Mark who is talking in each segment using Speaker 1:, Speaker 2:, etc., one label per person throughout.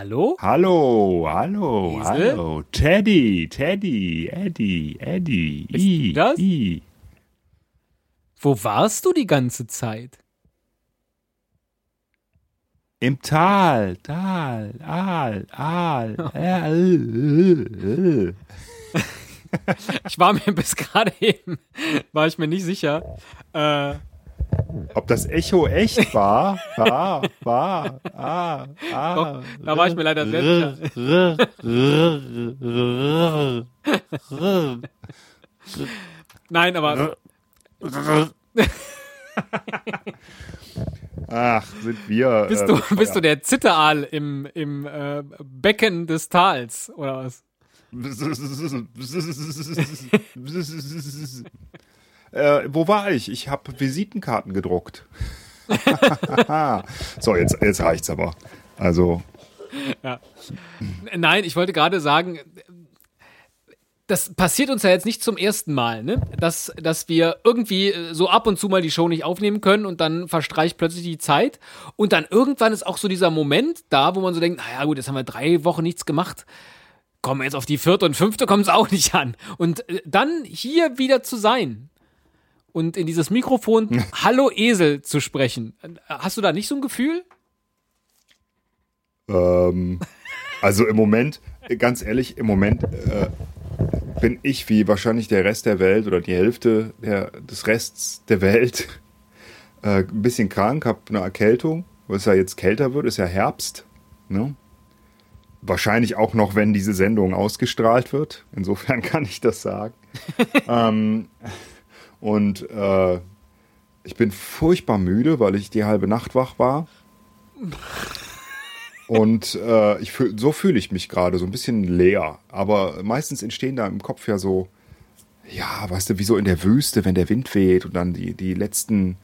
Speaker 1: Hallo?
Speaker 2: Hallo, hallo,
Speaker 1: Esel?
Speaker 2: hallo. Teddy, Teddy, Eddie, Eddie.
Speaker 1: Bist
Speaker 2: I,
Speaker 1: das?
Speaker 2: I.
Speaker 1: Wo warst du die ganze Zeit?
Speaker 2: Im Tal, Tal, Aal, Aal. äh, äh, äh.
Speaker 1: Ich war mir bis gerade eben, war ich mir nicht sicher. Äh,
Speaker 2: Ob das Echo echt war? War, war, ah, ah.
Speaker 1: Doch, da war ich mir leider sehr sicher. Nein, aber
Speaker 2: Ach, sind wir.
Speaker 1: bist
Speaker 2: äh,
Speaker 1: du,
Speaker 2: bescheuert.
Speaker 1: bist du der Zitteraal im, im äh, Becken des Tals, oder was?
Speaker 2: äh, wo war ich? Ich habe Visitenkarten gedruckt. so, jetzt, jetzt reicht's aber. Also,
Speaker 1: Nein, ich wollte gerade sagen, das passiert uns ja jetzt nicht zum ersten Mal, ne? Dass, dass wir irgendwie äh, so ab und zu mal die Show nicht aufnehmen können und dann verstreicht plötzlich die Zeit. Und dann irgendwann ist auch so dieser Moment da, wo man so denkt, naja gut, jetzt haben wir drei Wochen nichts gemacht. Kommen wir jetzt auf die vierte und fünfte kommt es auch nicht an. Und äh, dann hier wieder zu sein und in dieses Mikrofon Hallo Esel zu sprechen. Hast du da nicht so ein Gefühl?
Speaker 2: ähm, also im Moment, ganz ehrlich, im Moment äh, bin ich wie wahrscheinlich der Rest der Welt oder die Hälfte der, des Rests der Welt äh, ein bisschen krank, habe eine Erkältung, weil es ja jetzt kälter wird, ist ja Herbst. Ne? Wahrscheinlich auch noch, wenn diese Sendung ausgestrahlt wird. Insofern kann ich das sagen. ähm, und äh, ich bin furchtbar müde, weil ich die halbe Nacht wach war. Und äh, ich fühl, so fühle ich mich gerade, so ein bisschen leer. Aber meistens entstehen da im Kopf ja so, ja, weißt du, wie so in der Wüste, wenn der Wind weht und dann die, die letzten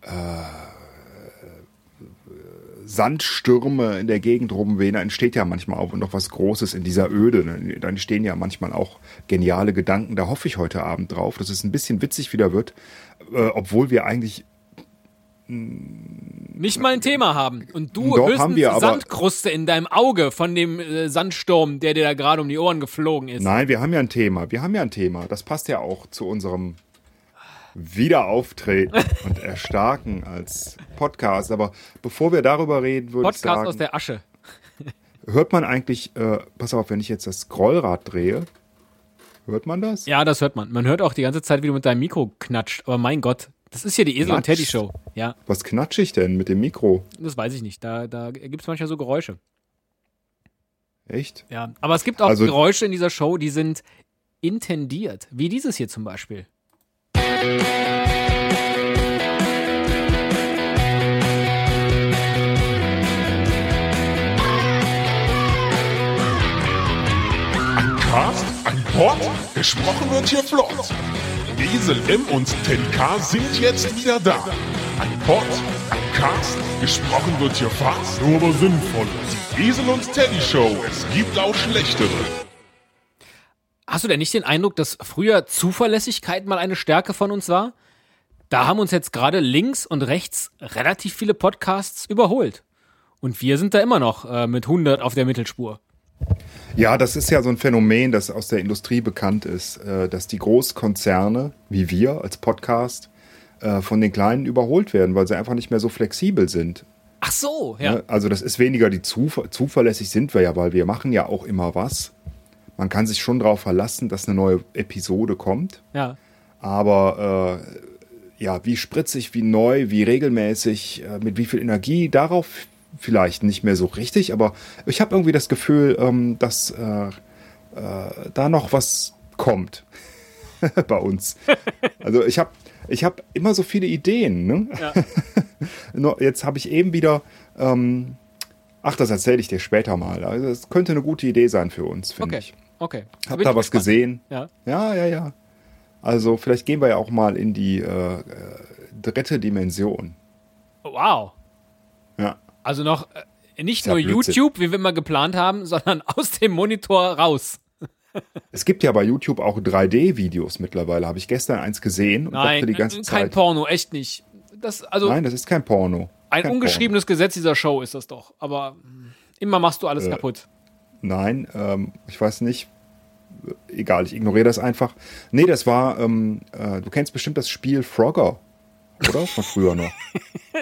Speaker 2: äh, Sandstürme in der Gegend rumwehen, da entsteht ja manchmal auch noch was Großes in dieser Öde. Ne? Da entstehen ja manchmal auch geniale Gedanken. Da hoffe ich heute Abend drauf, dass es ein bisschen witzig wieder wird, äh, obwohl wir eigentlich
Speaker 1: nicht mal ein Thema haben. Und du
Speaker 2: Doch,
Speaker 1: höchstens
Speaker 2: wir,
Speaker 1: Sandkruste in deinem Auge von dem äh, Sandsturm, der dir da gerade um die Ohren geflogen ist.
Speaker 2: Nein, wir haben ja ein Thema. Wir haben ja ein Thema. Das passt ja auch zu unserem Wiederauftreten und Erstarken als Podcast. Aber bevor wir darüber reden, würde ich
Speaker 1: Podcast
Speaker 2: sagen,
Speaker 1: aus der Asche.
Speaker 2: hört man eigentlich, äh, pass auf, wenn ich jetzt das Scrollrad drehe, hört man das?
Speaker 1: Ja, das hört man. Man hört auch die ganze Zeit, wie du mit deinem Mikro knatscht. Aber mein Gott, das ist hier die Esel und
Speaker 2: Knatscht?
Speaker 1: Teddy Show. Ja,
Speaker 2: Was knatsche ich denn mit dem Mikro?
Speaker 1: das weiß ich nicht. Da, da gibt es manchmal so Geräusche.
Speaker 2: Echt?
Speaker 1: Ja, aber es gibt auch
Speaker 2: Also-
Speaker 1: Geräusche in dieser Show, die sind intendiert. Wie dieses hier zum Beispiel.
Speaker 3: Cast, ein Pod, gesprochen wird hier flott. Esel M und Teddy K sind jetzt wieder da. Ein Pod, ein Cast, gesprochen wird hier fast, nur aber sinnvoll. Die Esel und Teddy Show, es gibt auch schlechtere.
Speaker 1: Hast du denn nicht den Eindruck, dass früher Zuverlässigkeit mal eine Stärke von uns war? Da haben uns jetzt gerade links und rechts relativ viele Podcasts überholt. Und wir sind da immer noch äh, mit 100 auf der Mittelspur.
Speaker 2: Ja, das ist ja so ein Phänomen, das aus der Industrie bekannt ist, äh, dass die Großkonzerne, wie wir als Podcast, äh, von den Kleinen überholt werden, weil sie einfach nicht mehr so flexibel sind.
Speaker 1: Ach so, ja.
Speaker 2: Ne? Also das ist weniger die Zuver zuverlässig sind wir ja, weil wir machen ja auch immer was. Man kann sich schon darauf verlassen, dass eine neue Episode kommt.
Speaker 1: ja.
Speaker 2: Aber äh, ja, wie spritzig, wie neu, wie regelmäßig, äh, mit wie viel Energie, darauf vielleicht nicht mehr so richtig. Aber ich habe irgendwie das Gefühl, ähm, dass äh, äh, da noch was kommt bei uns. Also ich habe ich hab immer so viele Ideen. Ne?
Speaker 1: Ja.
Speaker 2: Jetzt habe ich eben wieder. Ähm, ach, das erzähle ich dir später mal. Also es könnte eine gute Idee sein für uns, finde
Speaker 1: Okay.
Speaker 2: ich.
Speaker 1: Okay.
Speaker 2: Hab
Speaker 1: Bin
Speaker 2: da was
Speaker 1: gespannt.
Speaker 2: gesehen.
Speaker 1: Ja.
Speaker 2: Ja, ja, ja. Also vielleicht gehen wir ja auch mal in die äh, äh, dritte Dimension.
Speaker 1: Wow.
Speaker 2: Ja.
Speaker 1: Also noch äh, nicht nur
Speaker 2: Blödsinn.
Speaker 1: YouTube, wie wir immer geplant haben, sondern aus dem Monitor raus.
Speaker 2: Es gibt ja bei YouTube auch 3D-Videos mittlerweile. Habe ich gestern eins gesehen und
Speaker 1: Nein,
Speaker 2: dachte die ganze
Speaker 1: kein
Speaker 2: Zeit.
Speaker 1: Porno, echt nicht. Das, also
Speaker 2: Nein, das ist kein Porno.
Speaker 1: ein
Speaker 2: kein
Speaker 1: ungeschriebenes Gesetz dieser Show ist das doch. Aber Immer machst du alles
Speaker 2: Äh.
Speaker 1: kaputt.
Speaker 2: Nein, ähm, ich weiß nicht. Egal, ich ignoriere das einfach. Nee, das war, ähm, äh, du kennst bestimmt das Spiel Frogger, oder? Von früher noch.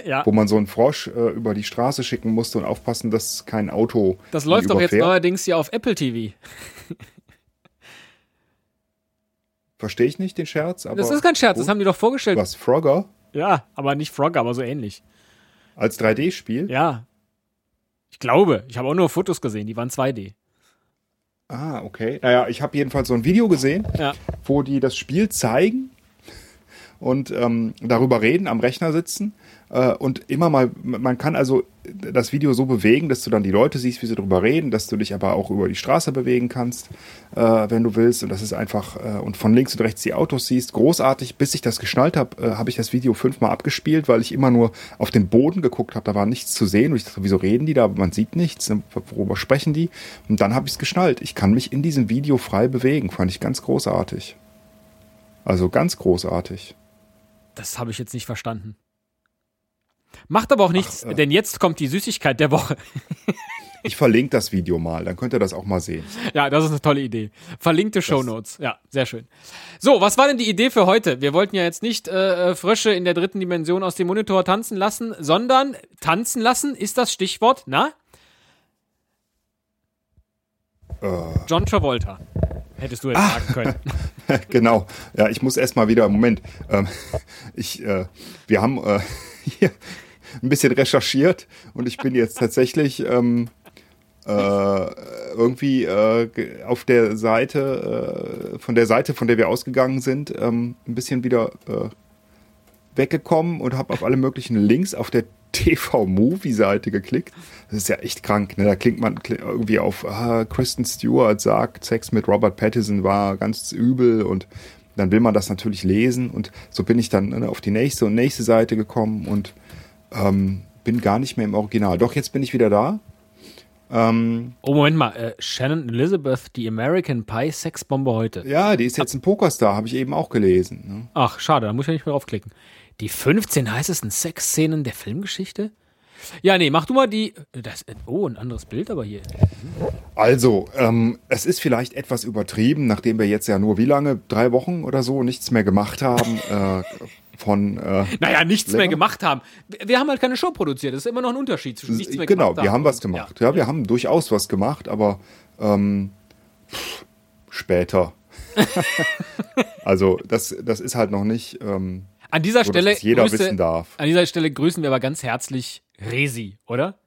Speaker 1: Ja.
Speaker 2: Wo man so einen Frosch äh, über die Straße schicken musste und aufpassen, dass kein Auto.
Speaker 1: Das läuft doch jetzt neuerdings hier auf Apple TV.
Speaker 2: Verstehe ich nicht den Scherz, aber.
Speaker 1: Das ist kein Scherz, das haben die doch vorgestellt.
Speaker 2: Was, Frogger?
Speaker 1: Ja, aber nicht Frog, aber so ähnlich.
Speaker 2: Als 3D-Spiel?
Speaker 1: Ja. Ich glaube, ich habe auch nur Fotos gesehen, die waren 2D.
Speaker 2: Ah, okay. Naja, ich habe jedenfalls so ein Video gesehen,
Speaker 1: Ja.
Speaker 2: wo die das Spiel zeigen und ähm, darüber reden, am Rechner sitzen. Äh, und immer mal, man kann also das Video so bewegen, dass du dann die Leute siehst, wie sie darüber reden, dass du dich aber auch über die Straße bewegen kannst, äh, wenn du willst. Und das ist einfach, äh, und von links und rechts die Autos siehst. Großartig. Bis ich das geschnallt habe, habe ich das Video fünfmal abgespielt, weil ich immer nur auf den Boden geguckt habe. Da war nichts zu sehen. Und ich dachte, wieso reden die da? Man sieht nichts. Worüber sprechen die? Und dann habe ich es geschnallt. Ich kann mich in diesem Video frei bewegen. Fand ich ganz großartig. Also ganz großartig.
Speaker 1: Das habe ich jetzt nicht verstanden. Macht aber auch nichts,
Speaker 2: äh.
Speaker 1: denn jetzt kommt die Süßigkeit der Woche.
Speaker 2: Ich verlinke das Video mal, dann könnt ihr das auch mal sehen.
Speaker 1: Ja, das ist eine tolle Idee. Verlinkte Shownotes. Ja, sehr schön. So, was war denn die Idee für heute? Wir wollten ja jetzt nicht äh, äh, Frösche in der dritten Dimension aus dem Monitor tanzen lassen, sondern tanzen lassen ist das Stichwort, na? John Travolta. Hättest du jetzt sagen können.
Speaker 2: genau. Ja, ich muss erst mal wieder, Moment, ähm, ich, äh, wir haben äh, hier ein bisschen recherchiert und ich bin jetzt tatsächlich ähm, äh, irgendwie äh, auf der Seite, äh, von der Seite, von der wir ausgegangen sind, ähm, ein bisschen wieder äh, weggekommen und habe auf alle möglichen Links auf der TV-Movie-Seite geklickt. Das ist ja echt krank. Ne? Da klingt man irgendwie auf, ah, Kristen Stewart sagt, Sex mit Robert Pattinson war ganz übel und dann will man das natürlich lesen und so bin ich dann ne, auf die nächste und nächste Seite gekommen und ähm, bin gar nicht mehr im Original. Doch, jetzt bin ich wieder da. Ähm,
Speaker 1: Oh, Moment mal. Äh, Shannon Elizabeth, die American Pie Sexbombe heute.
Speaker 2: ja, die ist jetzt ein Pokerstar, habe ich eben auch gelesen. Ne?
Speaker 1: Ach, schade, da muss ich ja nicht mehr draufklicken. Die 15 heißesten Sexszenen der Filmgeschichte? Ja, nee, mach du mal die. Das, oh, ein anderes Bild aber hier.
Speaker 2: Also, ähm, es ist vielleicht etwas übertrieben, nachdem wir jetzt ja nur wie lange, drei Wochen oder so, nichts mehr gemacht haben äh, von. Äh,
Speaker 1: Naja, nichts mehr
Speaker 2: Länger?
Speaker 1: gemacht haben. Wir haben halt keine Show produziert. Das ist immer noch ein Unterschied zwischen nichts mehr
Speaker 2: genau, wir haben was gemacht. Ja, wir haben durchaus was gemacht, aber ähm, pff, später. also, das, das ist halt noch nicht. Ähm,
Speaker 1: An dieser
Speaker 2: So,
Speaker 1: Stelle
Speaker 2: jeder
Speaker 1: grüße,
Speaker 2: wissen darf.
Speaker 1: An dieser Stelle grüßen wir aber ganz herzlich Resi, oder?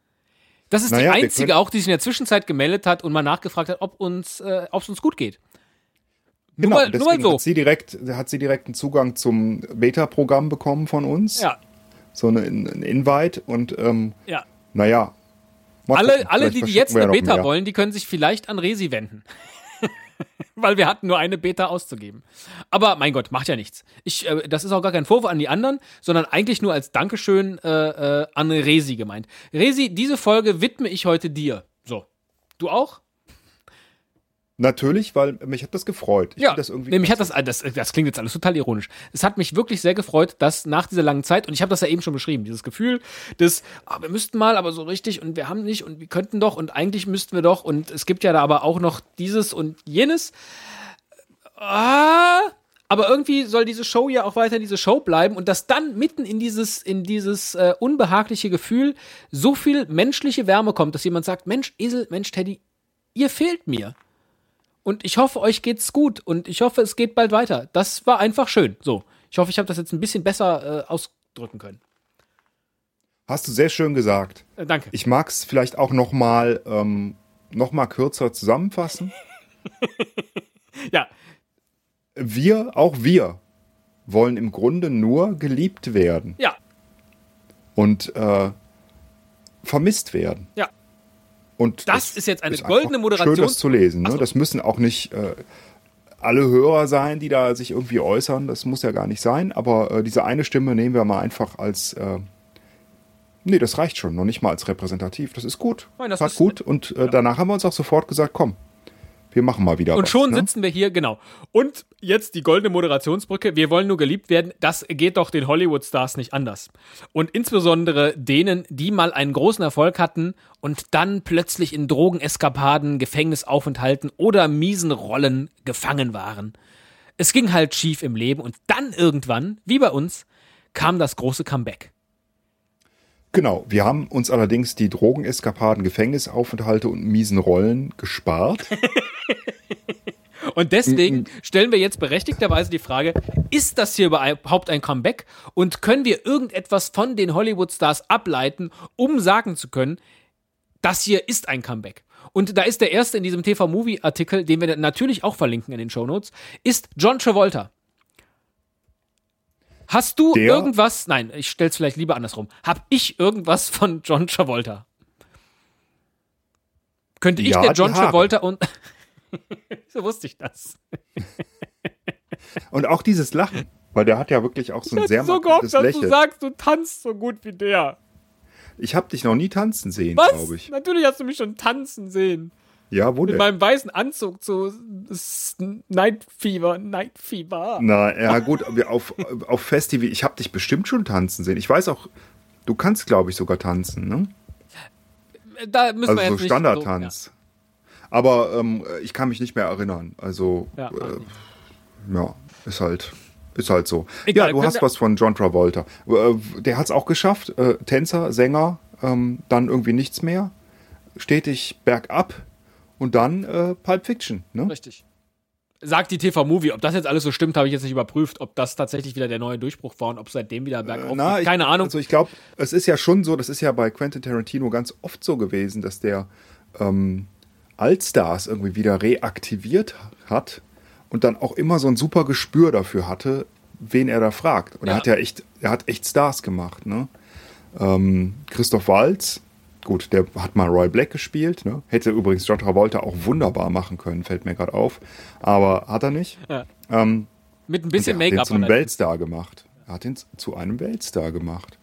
Speaker 1: Das ist
Speaker 2: Naja,
Speaker 1: die einzige auch, die sich in der Zwischenzeit gemeldet hat und mal nachgefragt hat, ob uns, äh, ob es uns gut geht.
Speaker 2: genau,
Speaker 1: mal- nur mal so.
Speaker 2: hat sie direkt, hat sie direkt einen Zugang zum Beta-Programm bekommen von uns.
Speaker 1: Ja,
Speaker 2: So eine, ein Invite und ähm,
Speaker 1: ja.
Speaker 2: naja.
Speaker 1: Alle, alle die, die jetzt eine Beta wollen, die können sich vielleicht an Resi wenden. Weil wir hatten nur eine Beta auszugeben. Aber mein Gott, macht ja nichts. Ich, äh, das ist auch gar kein Vorwurf an die anderen, sondern eigentlich nur als Dankeschön äh, äh, an Resi gemeint. Resi, diese Folge widme ich heute dir. So. Du auch?
Speaker 2: Natürlich, weil mich hat das gefreut. Ich
Speaker 1: Ja,
Speaker 2: das irgendwie
Speaker 1: nee, mich hat das, das, das klingt jetzt alles total ironisch. Es hat mich wirklich sehr gefreut, dass nach dieser langen Zeit, und ich habe das ja eben schon beschrieben, dieses Gefühl des, ah, wir müssten mal, aber so richtig und wir haben nicht und wir könnten doch und eigentlich müssten wir doch und es gibt ja da aber auch noch dieses und jenes. Ah, aber irgendwie soll diese Show ja auch weiter diese Show bleiben und dass dann mitten in dieses, in dieses äh, unbehagliche Gefühl so viel menschliche Wärme kommt, dass jemand sagt, Mensch, Esel, Mensch, Teddy, ihr fehlt mir. Und ich hoffe, euch geht's gut und ich hoffe, es geht bald weiter. Das war einfach schön. So, ich hoffe, ich habe das jetzt ein bisschen besser äh, ausdrücken können.
Speaker 2: Hast du sehr schön gesagt.
Speaker 1: Äh, danke.
Speaker 2: Ich mag es vielleicht auch noch mal, ähm, noch mal kürzer zusammenfassen.
Speaker 1: ja,
Speaker 2: Wir, auch wir, wollen im Grunde nur geliebt werden
Speaker 1: ja,
Speaker 2: und äh, vermisst werden.
Speaker 1: ja.
Speaker 2: Und
Speaker 1: Das ist jetzt eine
Speaker 2: einfach
Speaker 1: goldene Moderation.
Speaker 2: Schön, das zu lesen. Ne?
Speaker 1: so.
Speaker 2: Das müssen auch nicht äh, alle Hörer sein, die da sich irgendwie äußern. Das muss ja gar nicht sein. Aber äh, diese eine Stimme nehmen wir mal einfach als. Äh, nee, das reicht schon. Noch nicht mal als repräsentativ. Das ist gut.
Speaker 1: Nein, das
Speaker 2: Passt
Speaker 1: ist-
Speaker 2: gut. Und äh, danach haben wir uns auch sofort gesagt: komm, wir machen mal wieder
Speaker 1: Und
Speaker 2: was.
Speaker 1: schon
Speaker 2: ne?
Speaker 1: sitzen wir hier, genau. Und jetzt die goldene Moderationsbrücke. Wir wollen nur geliebt werden. Das geht doch den Hollywood-Stars nicht anders. Und insbesondere denen, die mal einen großen Erfolg hatten und dann plötzlich in Drogeneskapaden, Gefängnisaufenthalten oder miesen Rollen gefangen waren. Es ging halt schief im Leben und dann irgendwann, wie bei uns, kam das große Comeback.
Speaker 2: Genau, wir haben uns allerdings die Drogeneskapaden, Gefängnisaufenthalte und miesen Rollen gespart.
Speaker 1: Und deswegen stellen wir jetzt berechtigterweise die Frage, ist das hier überhaupt ein Comeback? Und können wir irgendetwas von den Hollywood-Stars ableiten, um sagen zu können, das hier ist ein Comeback? Und da ist der erste in diesem TV-Movie-Artikel, den wir natürlich auch verlinken in den Shownotes, ist John Travolta. Hast du
Speaker 2: Der-
Speaker 1: irgendwas, nein, ich stell's vielleicht lieber andersrum. Hab ich irgendwas von John Travolta? Könnte ich
Speaker 2: Ja,
Speaker 1: der John. Travolta und so wusste ich das.
Speaker 2: Und auch dieses Lachen, weil der hat ja wirklich auch so ein sehr
Speaker 1: so gehofft, dass du
Speaker 2: Lächeln.
Speaker 1: sagst, du tanzt so gut wie der.
Speaker 2: Ich habe dich noch nie tanzen sehen, glaube ich.
Speaker 1: Natürlich hast du mich schon tanzen sehen.
Speaker 2: Ja, wo
Speaker 1: Mit
Speaker 2: denn?
Speaker 1: meinem weißen Anzug zu Night Fever, Night Fever.
Speaker 2: Na, ja gut, wir auf, auf Festival, ich habe dich bestimmt schon tanzen sehen. Ich weiß auch, du kannst, glaube ich, sogar tanzen, ne?
Speaker 1: Da müssen wir
Speaker 2: Also
Speaker 1: jetzt
Speaker 2: so
Speaker 1: nicht
Speaker 2: Standardtanz. Aber ähm, ich kann mich nicht mehr erinnern. Also,
Speaker 1: Ja,
Speaker 2: äh, ja ist halt. Ist halt so.
Speaker 1: Egal,
Speaker 2: ja, du hast was von John Travolta. Äh, Der hat es auch geschafft. Äh, Tänzer, Sänger, ähm, dann irgendwie nichts mehr. Stetig bergab und dann äh, Pulp Fiction. Ne?
Speaker 1: Richtig. Sagt die TV-Movie. Ob das jetzt alles so stimmt, habe ich jetzt nicht überprüft. Ob das tatsächlich wieder der neue Durchbruch war und ob seitdem wieder bergauf
Speaker 2: Na,
Speaker 1: geht.
Speaker 2: ich-
Speaker 1: Keine Ahnung.
Speaker 2: Also ich glaube, es ist ja schon so, das ist ja bei Quentin Tarantino ganz oft so gewesen, dass der ähm, Allstars irgendwie wieder reaktiviert hat und dann auch immer so ein super Gespür dafür hatte, wen er da fragt. Und
Speaker 1: Ja.
Speaker 2: er hat ja echt, er hat echt Stars gemacht, ne? Ähm, Christoph Waltz, gut, der hat mal Roy Black gespielt, ne? Hätte übrigens John Travolta auch wunderbar machen können, fällt mir gerade auf. Aber hat er nicht.
Speaker 1: Ja.
Speaker 2: Ähm,
Speaker 1: Mit ein bisschen
Speaker 2: er hat ihn
Speaker 1: Make-up.
Speaker 2: zu einem. Weltstar gemacht. Er hat ihn zu einem Weltstar gemacht.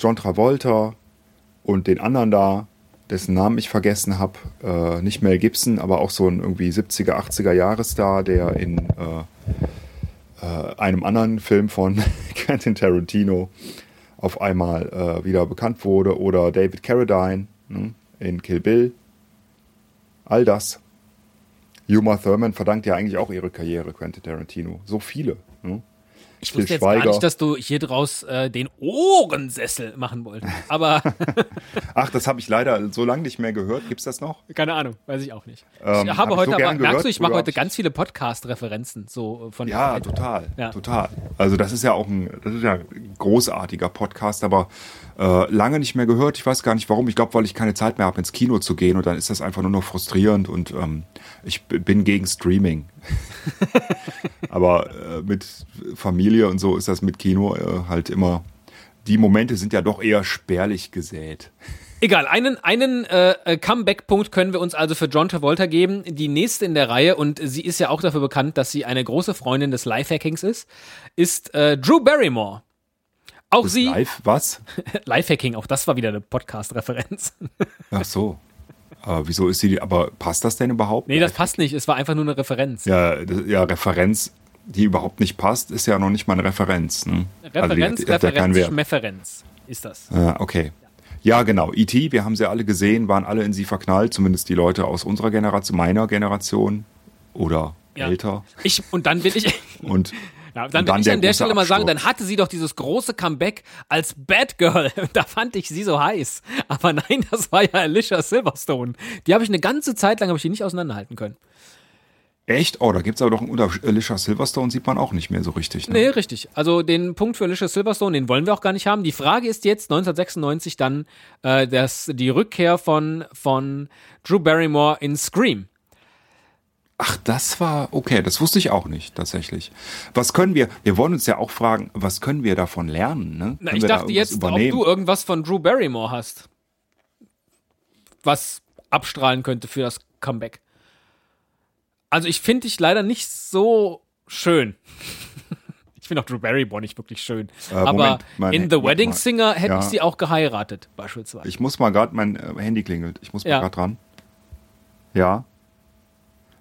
Speaker 2: John Travolta und den anderen da, dessen Namen ich vergessen habe, äh, nicht Mel Gibson, aber auch so ein irgendwie 70er, 80er Jahresstar, der in äh, äh, einem anderen Film von Quentin Tarantino auf einmal äh, wieder bekannt wurde. Oder David Carradine ne, in Kill Bill. All das. Uma Thurman verdankt ja eigentlich auch ihre Karriere, Quentin Tarantino. So viele. Ne?
Speaker 1: Ich wusste jetzt gar
Speaker 2: Schweiger.
Speaker 1: nicht, dass du hier draus äh, den Ohrensessel machen wolltest. Aber
Speaker 2: Ach, das habe ich leider so lange nicht mehr gehört. Gibt's das noch?
Speaker 1: keine Ahnung, weiß ich auch nicht.
Speaker 2: Ähm,
Speaker 1: ich
Speaker 2: hab
Speaker 1: habe
Speaker 2: ich
Speaker 1: heute
Speaker 2: so
Speaker 1: aber, merkst du, ich mache heute
Speaker 2: hab ich-
Speaker 1: ganz viele Podcast-Referenzen so äh, von
Speaker 2: Ja, total.
Speaker 1: Ja.
Speaker 2: Total. Also das ist ja auch ein, das ist ja ein großartiger Podcast, aber äh, lange nicht mehr gehört. Ich weiß gar nicht warum. Ich glaube, weil ich keine Zeit mehr habe, ins Kino zu gehen und dann ist das einfach nur noch frustrierend und ähm, ich bin gegen Streaming. aber äh, mit Familie und so ist das mit Kino äh, halt immer. Die Momente sind ja doch eher spärlich gesät.
Speaker 1: Egal, einen, einen äh, äh, Comeback-Punkt können wir uns also für John Travolta geben. Die nächste in der Reihe, und sie ist ja auch dafür bekannt, dass sie eine große Freundin des Lifehackings ist, ist äh, Drew Barrymore. Auch
Speaker 2: Ist
Speaker 1: sie,
Speaker 2: live was?
Speaker 1: Lifehacking, auch das war wieder eine Podcast-Referenz.
Speaker 2: Ach so. Aber wieso ist sie? Aber passt das denn überhaupt?
Speaker 1: Nee, das passt nicht, es war einfach nur eine Referenz.
Speaker 2: Ja, das, ja, Referenz, die überhaupt nicht passt, ist ja noch nicht mal eine Referenz. Ne?
Speaker 1: Referenz,
Speaker 2: hat, die hat ja
Speaker 1: Referenz,
Speaker 2: Wert.
Speaker 1: Schmeferenz ist das.
Speaker 2: Ja, okay. Ja, genau. E.T., wir haben sie alle gesehen, waren alle in sie verknallt, zumindest die Leute aus unserer Generation, meiner Generation oder
Speaker 1: Ja.
Speaker 2: älter.
Speaker 1: Ich, und dann will ich,
Speaker 2: Und,
Speaker 1: ja, dann
Speaker 2: und
Speaker 1: will ich an der Stelle mal sagen, dann hatte sie doch dieses große Comeback als Bad Girl. Da fand ich sie so heiß. Aber nein, das war ja Alicia Silverstone. Die habe ich eine ganze Zeit lang habe ich die nicht auseinanderhalten können.
Speaker 2: Echt? Oh, da gibt's aber doch einen Unterschied. Alicia Silverstone sieht man auch nicht mehr so richtig. Ne?
Speaker 1: Nee, richtig. Also den Punkt für Alicia Silverstone, den wollen wir auch gar nicht haben. Die Frage ist jetzt 1996 dann äh, das, die Rückkehr von, von Drew Barrymore in Scream.
Speaker 2: Ach, das war, okay, das wusste ich auch nicht, tatsächlich. Was können wir, wir wollen uns ja auch fragen, was können wir davon lernen? Ne?
Speaker 1: Na, ich
Speaker 2: da
Speaker 1: dachte
Speaker 2: irgendwas
Speaker 1: jetzt, ob du irgendwas von Drew Barrymore hast. Was abstrahlen könnte für das Comeback. Also ich finde dich leider nicht so schön. ich finde auch Drew Barrymore nicht wirklich schön. Aber
Speaker 2: Äh, Moment, mein-
Speaker 1: in The Wedding. Singer hätte
Speaker 2: Ja.
Speaker 1: ich sie auch geheiratet, beispielsweise.
Speaker 2: Ich muss mal gerade, mein äh, Handy klingelt. Ich muss mal
Speaker 1: Ja.
Speaker 2: gerade dran. Ja.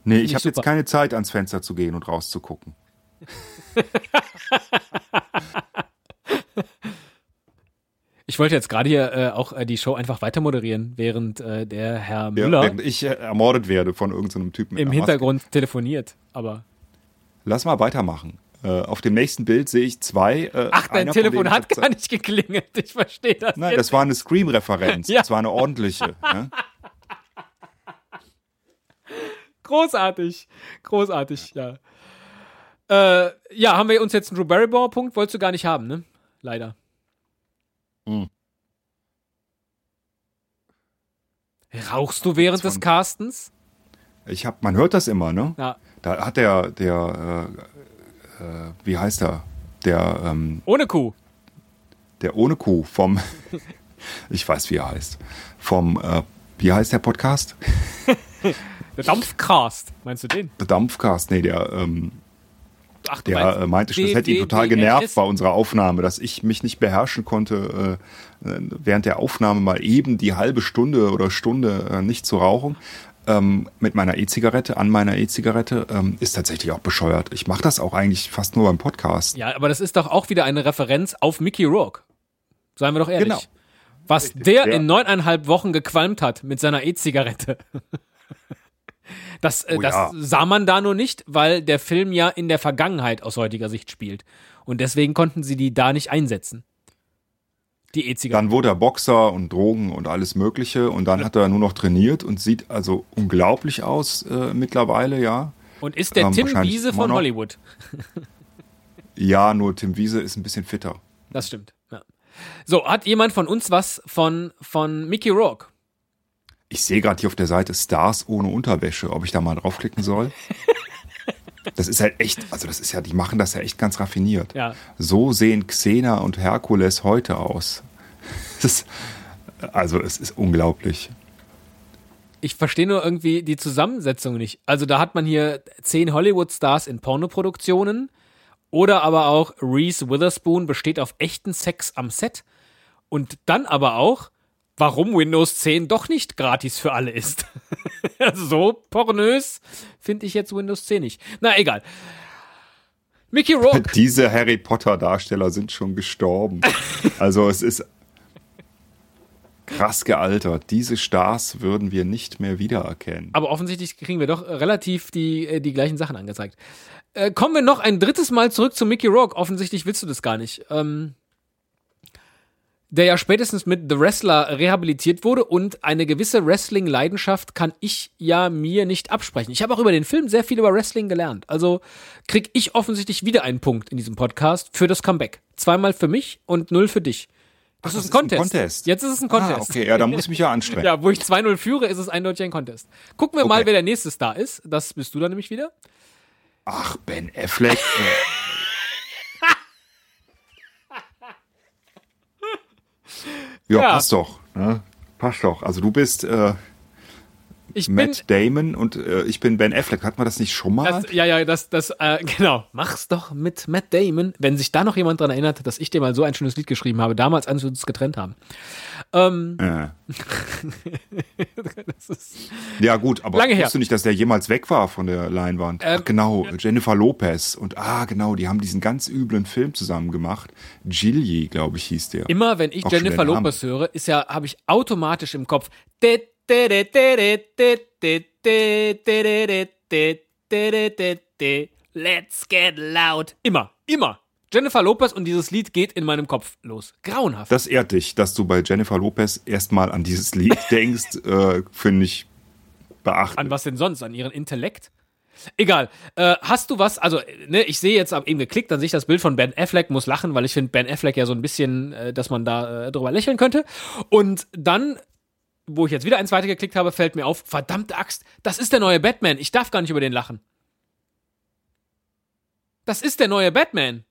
Speaker 2: Nee, ich habe jetzt keine Zeit, ans Fenster zu gehen und rauszugucken.
Speaker 1: Ich wollte jetzt gerade hier äh, auch äh, die Show einfach weiter moderieren, während äh, der Herr
Speaker 2: Ja,
Speaker 1: Müller
Speaker 2: während ich ermordet werde von irgendeinem Typen. mit
Speaker 1: im
Speaker 2: einer Maske.
Speaker 1: Hintergrund telefoniert. Aber
Speaker 2: Lass mal weitermachen. Äh, auf dem nächsten Bild sehe ich zwei. Äh,
Speaker 1: ach, dein Telefon hat gar nicht geklingelt. Ich verstehe das.
Speaker 2: Nein,
Speaker 1: jetzt.
Speaker 2: das war eine Scream-Referenz.
Speaker 1: Ja.
Speaker 2: Das war eine ordentliche. Ne?
Speaker 1: Großartig. Großartig, ja. Äh, ja, haben wir uns jetzt einen Drew Barrymore-Punkt? Wolltest du gar nicht haben, ne? Leider.
Speaker 2: Hm.
Speaker 1: Rauchst du während des Castens?
Speaker 2: Ich hab, man hört das immer, ne?
Speaker 1: Ja.
Speaker 2: Da hat der, der, äh, äh, wie heißt er? Der, ähm,
Speaker 1: Ohne Kuh.
Speaker 2: der ohne Kuh vom, ich weiß, wie er heißt, vom, äh, wie heißt der Podcast?
Speaker 1: Der Dampfcast. Meinst du den?
Speaker 2: Der Dampfcast, nee, der, ähm,
Speaker 1: Ach, du
Speaker 2: der
Speaker 1: meinst
Speaker 2: meinte schon, das hätte ihn total genervt bei unserer Aufnahme, dass ich mich nicht beherrschen konnte, äh, äh, während der Aufnahme mal eben die halbe Stunde oder Stunde äh, nicht zu rauchen. Ähm, mit meiner E-Zigarette, an meiner E-Zigarette, ähm, ist tatsächlich auch bescheuert. Ich mache das auch eigentlich fast nur beim Podcast.
Speaker 1: Ja, aber das ist doch auch wieder eine Referenz auf Mickey Rourke. Seien wir doch ehrlich.
Speaker 2: Genau.
Speaker 1: Was der
Speaker 2: ja.
Speaker 1: in neuneinhalb Wochen gequalmt hat mit seiner E-Zigarette. Das, äh,
Speaker 2: Oh
Speaker 1: das
Speaker 2: ja.
Speaker 1: sah man da nur nicht, weil der Film ja in der Vergangenheit aus heutiger Sicht spielt. Und deswegen konnten sie die da nicht einsetzen. Die E-Zigarette.
Speaker 2: Dann wurde er Boxer und Drogen und alles Mögliche und dann hat er nur noch trainiert und sieht also unglaublich aus äh, mittlerweile, ja.
Speaker 1: Und ist der
Speaker 2: ähm,
Speaker 1: Tim Wiese von. Hollywood.
Speaker 2: Ja, nur Tim Wiese ist ein bisschen fitter.
Speaker 1: Das stimmt. Ja. So, hat jemand von uns was von, von Mickey Rourke?
Speaker 2: Ich sehe gerade hier auf der Seite Stars ohne Unterwäsche, ob ich da mal draufklicken soll. Das ist halt echt, also das ist ja, die machen das ja echt ganz raffiniert.
Speaker 1: Ja.
Speaker 2: So sehen Xena und Herkules heute aus. Das ist, also es ist unglaublich.
Speaker 1: Ich verstehe nur irgendwie die Zusammensetzung nicht. Also da hat man hier zehn Hollywood-Stars in Pornoproduktionen oder aber auch Reese Witherspoon besteht auf echten Sex am Set und dann aber auch, warum Windows 10 doch nicht gratis für alle ist. also so pornös finde ich jetzt Windows 10 nicht. Na egal. Mickey Rourke.
Speaker 2: Diese Harry Potter Darsteller sind schon gestorben. Also es ist krass gealtert. Diese Stars würden wir nicht mehr wiedererkennen.
Speaker 1: Aber offensichtlich kriegen wir doch relativ die, äh, die gleichen Sachen angezeigt. Äh, kommen wir noch ein drittes Mal zurück zu Mickey Rourke. Offensichtlich willst du das gar nicht. Ähm, der ja spätestens mit The Wrestler rehabilitiert wurde und eine gewisse Wrestling-Leidenschaft kann ich ja mir nicht absprechen. Ich habe auch über den Film sehr viel über Wrestling gelernt. Also krieg ich offensichtlich wieder einen Punkt in diesem Podcast für das Comeback. Zweimal für mich und null für dich. Das,
Speaker 2: Ach,
Speaker 1: ist, ein Contest.
Speaker 2: Contest.
Speaker 1: Jetzt ist es ein Contest.
Speaker 2: Ah, okay, ja, da muss ich mich ja anstrengen.
Speaker 1: Ja, wo ich 2-0 führe, ist es eindeutig ein Contest. Gucken wir mal,
Speaker 2: Okay.
Speaker 1: wer der nächste Star ist. Das bist du dann nämlich wieder.
Speaker 2: Ach, Ben Affleck. Ja,
Speaker 1: Ja.
Speaker 2: passt doch. Ne? Passt doch. Also du bist äh,
Speaker 1: Ich bin.
Speaker 2: Matt Damon und äh, ich bin Ben Affleck. Hat man das nicht schon mal?
Speaker 1: Das, ja, ja, das, das, äh, genau. Mach's doch mit Matt Damon. Wenn sich da noch jemand dran erinnert, dass ich dir mal so ein schönes Lied geschrieben habe, damals, als wir uns getrennt haben. Ähm,
Speaker 2: Äh. Ja gut, aber
Speaker 1: Lange her.
Speaker 2: wusstest du nicht, dass der jemals weg war von der Leinwand?
Speaker 1: Ähm,
Speaker 2: Ach genau, Jennifer Lopez und ah genau, die haben diesen ganz üblen Film zusammen gemacht. Gilly, glaube ich, hieß der.
Speaker 1: immer wenn ich
Speaker 2: Auch
Speaker 1: Jennifer. Lopez höre, ist ja, habe ich automatisch im Kopf. Let's get loud. Immer, immer. Jennifer Lopez und dieses Lied geht in meinem Kopf los. Grauenhaft.
Speaker 2: Das ehrt dich, dass du bei Jennifer Lopez erstmal an dieses Lied denkst, äh, finde ich beachtlich.
Speaker 1: An was denn sonst? An ihren Intellekt? Egal. Äh, hast du was? Also, ne, ich sehe jetzt eben geklickt, dann sehe ich das Bild von Ben Affleck, muss lachen, weil ich finde Ben Affleck ja so ein bisschen, äh, dass man da äh, drüber lächeln könnte. Und dann, wo ich jetzt wieder eins weitergeklickt habe, fällt mir auf, verdammte Axt, das ist der neue Batman. Ich darf gar nicht über den lachen. Das ist der neue Batman.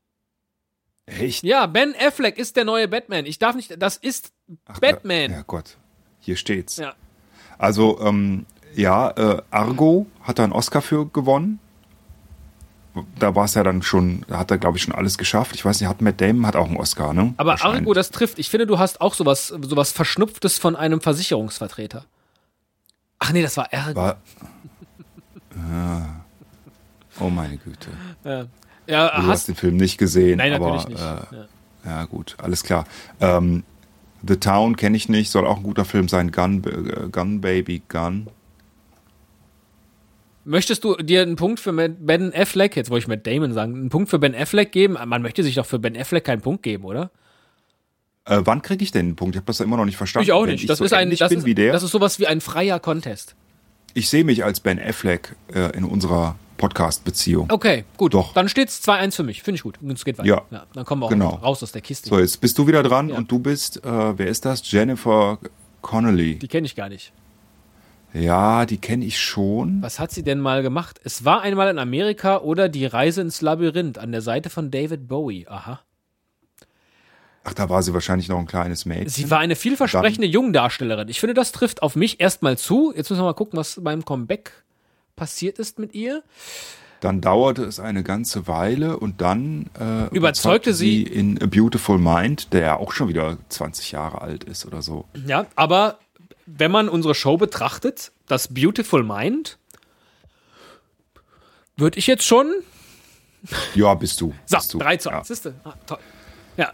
Speaker 2: Echt?
Speaker 1: Ja, Ben Affleck ist der neue Batman. Ich darf nicht, das ist
Speaker 2: Ach,
Speaker 1: Batman.
Speaker 2: Ja, Gott, hier steht's.
Speaker 1: Ja.
Speaker 2: Also ähm, ja, äh, Argo hat da einen Oscar für gewonnen. Da war es ja dann schon, da hat er glaube ich schon alles geschafft. Ich weiß nicht, hat Matt Damon hat auch einen Oscar, ne?
Speaker 1: Aber. Argo, das trifft. Ich finde, du hast auch sowas, sowas Verschnupftes von einem Versicherungsvertreter. Ach nee, das war Ergo.
Speaker 2: war, ja, Oh meine Güte.
Speaker 1: Ja, ja
Speaker 2: Du hast
Speaker 1: hast,
Speaker 2: den Film nicht gesehen,
Speaker 1: nein,
Speaker 2: aber
Speaker 1: natürlich nicht.
Speaker 2: Äh,
Speaker 1: ja.
Speaker 2: ja gut, alles klar. Ähm, The Town kenne ich nicht, soll auch ein guter Film sein. Gun, äh, Gun Baby Gun.
Speaker 1: Möchtest du dir einen Punkt für Ben Affleck, jetzt wollte ich Matt Damon sagen, einen Punkt für Ben Affleck geben? Man möchte sich doch für Ben Affleck keinen Punkt geben, oder?
Speaker 2: Äh, wann kriege ich denn einen Punkt? Ich habe das ja immer noch nicht verstanden.
Speaker 1: Ich auch nicht.
Speaker 2: Ich
Speaker 1: Das
Speaker 2: so
Speaker 1: ist ein, das ist,
Speaker 2: wie der.
Speaker 1: das ist sowas wie ein freier Contest.
Speaker 2: ich sehe mich als Ben Affleck äh, in unserer Podcast-Beziehung.
Speaker 1: Okay, gut.
Speaker 2: Doch.
Speaker 1: Dann steht's 2-1 für mich. Finde ich gut. Und es geht weiter.
Speaker 2: Ja.
Speaker 1: Dann kommen wir auch
Speaker 2: Genau.
Speaker 1: raus aus der Kiste.
Speaker 2: So, jetzt bist du wieder dran
Speaker 1: Ja.
Speaker 2: und du bist, äh, wer ist das? Jennifer Connelly.
Speaker 1: Die kenne ich gar nicht.
Speaker 2: Ja, die kenne ich schon.
Speaker 1: Was hat sie denn mal gemacht? Es war einmal in Amerika oder die Reise ins Labyrinth an der Seite von David Bowie. Aha.
Speaker 2: Ach, da war sie wahrscheinlich noch ein kleines Mädchen.
Speaker 1: Sie war eine vielversprechende Jungdarstellerin. Ich finde, das trifft auf mich erstmal zu. Jetzt müssen wir mal gucken, was beim Comeback passiert ist mit ihr.
Speaker 2: Dann dauerte es eine ganze Weile und dann äh,
Speaker 1: Überzeugte sie-
Speaker 2: in A Beautiful Mind, der ja auch schon wieder 20 Jahre alt ist oder so.
Speaker 1: Ja, aber wenn man unsere Show betrachtet, das Beautiful Mind, würde ich jetzt schon.
Speaker 2: Ja, bist du.
Speaker 1: So,
Speaker 2: bist du.
Speaker 1: 3 zu
Speaker 2: ja.
Speaker 1: 1. Siehste? Ah, toll. Ja.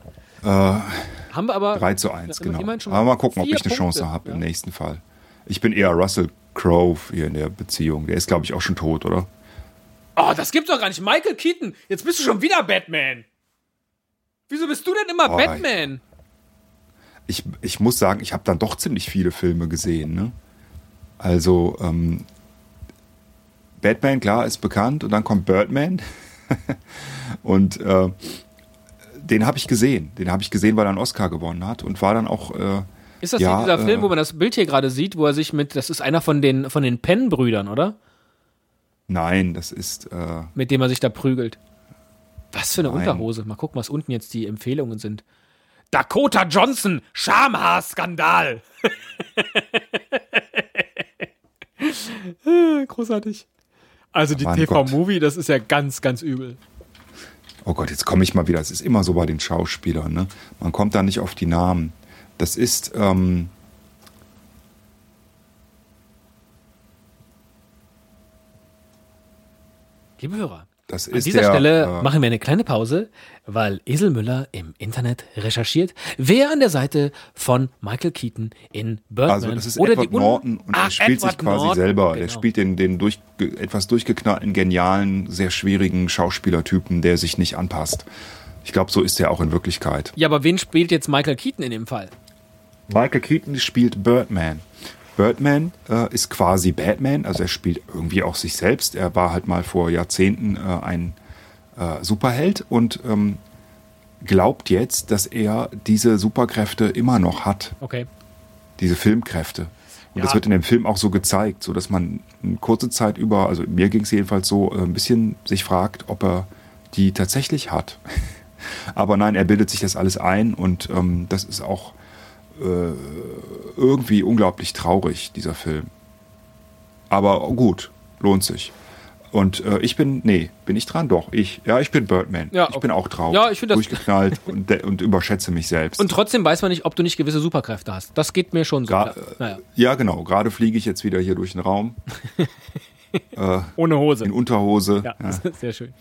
Speaker 1: Haben wir aber.
Speaker 2: 3 zu 1,
Speaker 1: Ja,
Speaker 2: genau. Aber mal gucken, ob ich eine Chance habe
Speaker 1: Ja.
Speaker 2: im nächsten Fall. Ich bin eher Russell Crowe hier in der Beziehung. Der ist, glaube ich, auch schon tot, oder?
Speaker 1: Oh, das gibt's doch gar nicht. Michael Keaton, jetzt bist du schon wieder Batman. Wieso bist du denn immer
Speaker 2: Oh,
Speaker 1: Batman?
Speaker 2: Ich, ich muss sagen, ich habe dann doch ziemlich viele Filme gesehen. Ne? Also, ähm, Batman, klar, ist bekannt. Und dann kommt Birdman. und äh, den habe ich gesehen. Den habe ich gesehen, weil er einen Oscar gewonnen hat. Und war dann auch. Äh,
Speaker 1: Ist das
Speaker 2: ja,
Speaker 1: dieser Film,
Speaker 2: äh,
Speaker 1: wo man das Bild hier gerade sieht, wo er sich mit, das ist einer von den, von den Penn-Brüdern, oder?
Speaker 2: Nein, das ist. Äh,
Speaker 1: Mit dem er sich da prügelt. Was für eine
Speaker 2: Nein.
Speaker 1: Unterhose. Mal gucken, was unten jetzt die Empfehlungen sind. Dakota Johnson, Schamhaar-Skandal. Großartig. Also die. TV-Movie, das ist ja ganz, ganz übel.
Speaker 2: Oh Gott, jetzt komme ich mal wieder. Es ist immer so bei den Schauspielern. Ne? Man kommt da nicht auf die Namen. Das ist. Ähm,
Speaker 1: Liebe Hörer,
Speaker 2: das
Speaker 1: an
Speaker 2: ist
Speaker 1: dieser
Speaker 2: der,
Speaker 1: Stelle
Speaker 2: äh,
Speaker 1: machen wir eine kleine Pause, weil Esel Müller im Internet recherchiert, wer an der Seite von Michael Keaton in Birdman
Speaker 2: Also das ist
Speaker 1: oder
Speaker 2: Edward
Speaker 1: die Un-
Speaker 2: Norton und
Speaker 1: Ah,
Speaker 2: er spielt
Speaker 1: Edward
Speaker 2: sich quasi
Speaker 1: Norton,
Speaker 2: selber.
Speaker 1: genau.
Speaker 2: Der spielt den, den durch, etwas durchgeknallten, genialen, sehr schwierigen Schauspielertypen, der sich nicht anpasst. Ich glaube, so ist er auch in Wirklichkeit.
Speaker 1: Ja, aber wen spielt jetzt Michael Keaton in dem Fall?
Speaker 2: Michael Keaton spielt Birdman. Birdman äh, ist quasi Batman, also er spielt irgendwie auch sich selbst. Er war halt mal vor Jahrzehnten äh, ein äh, Superheld und ähm, glaubt jetzt, dass er diese Superkräfte immer noch hat.
Speaker 1: Okay.
Speaker 2: diese Filmkräfte. Und
Speaker 1: Ja.
Speaker 2: das wird in dem Film auch so gezeigt, so dass man eine kurze Zeit über, also mir ging es jedenfalls so, äh, ein bisschen sich fragt, ob er die tatsächlich hat. Aber nein, er bildet sich das alles ein und ähm, das ist auch irgendwie unglaublich traurig, dieser Film. Aber gut, lohnt sich. Und äh, ich bin, nee, bin ich dran? Doch, ich. Ja, ich bin Birdman.
Speaker 1: Ja,
Speaker 2: ich
Speaker 1: okay.
Speaker 2: bin auch traurig.
Speaker 1: Ja, ich find das-
Speaker 2: Durchgeknallt und, und überschätze mich selbst.
Speaker 1: Und trotzdem weiß man nicht, ob du nicht gewisse Superkräfte hast. Das geht mir schon so.
Speaker 2: Gra-.
Speaker 1: Naja.
Speaker 2: Ja, genau. Gerade fliege ich jetzt wieder hier durch den Raum.
Speaker 1: Ohne Hose.
Speaker 2: In Unterhose.
Speaker 1: Ja,
Speaker 2: Ja.
Speaker 1: sehr schön.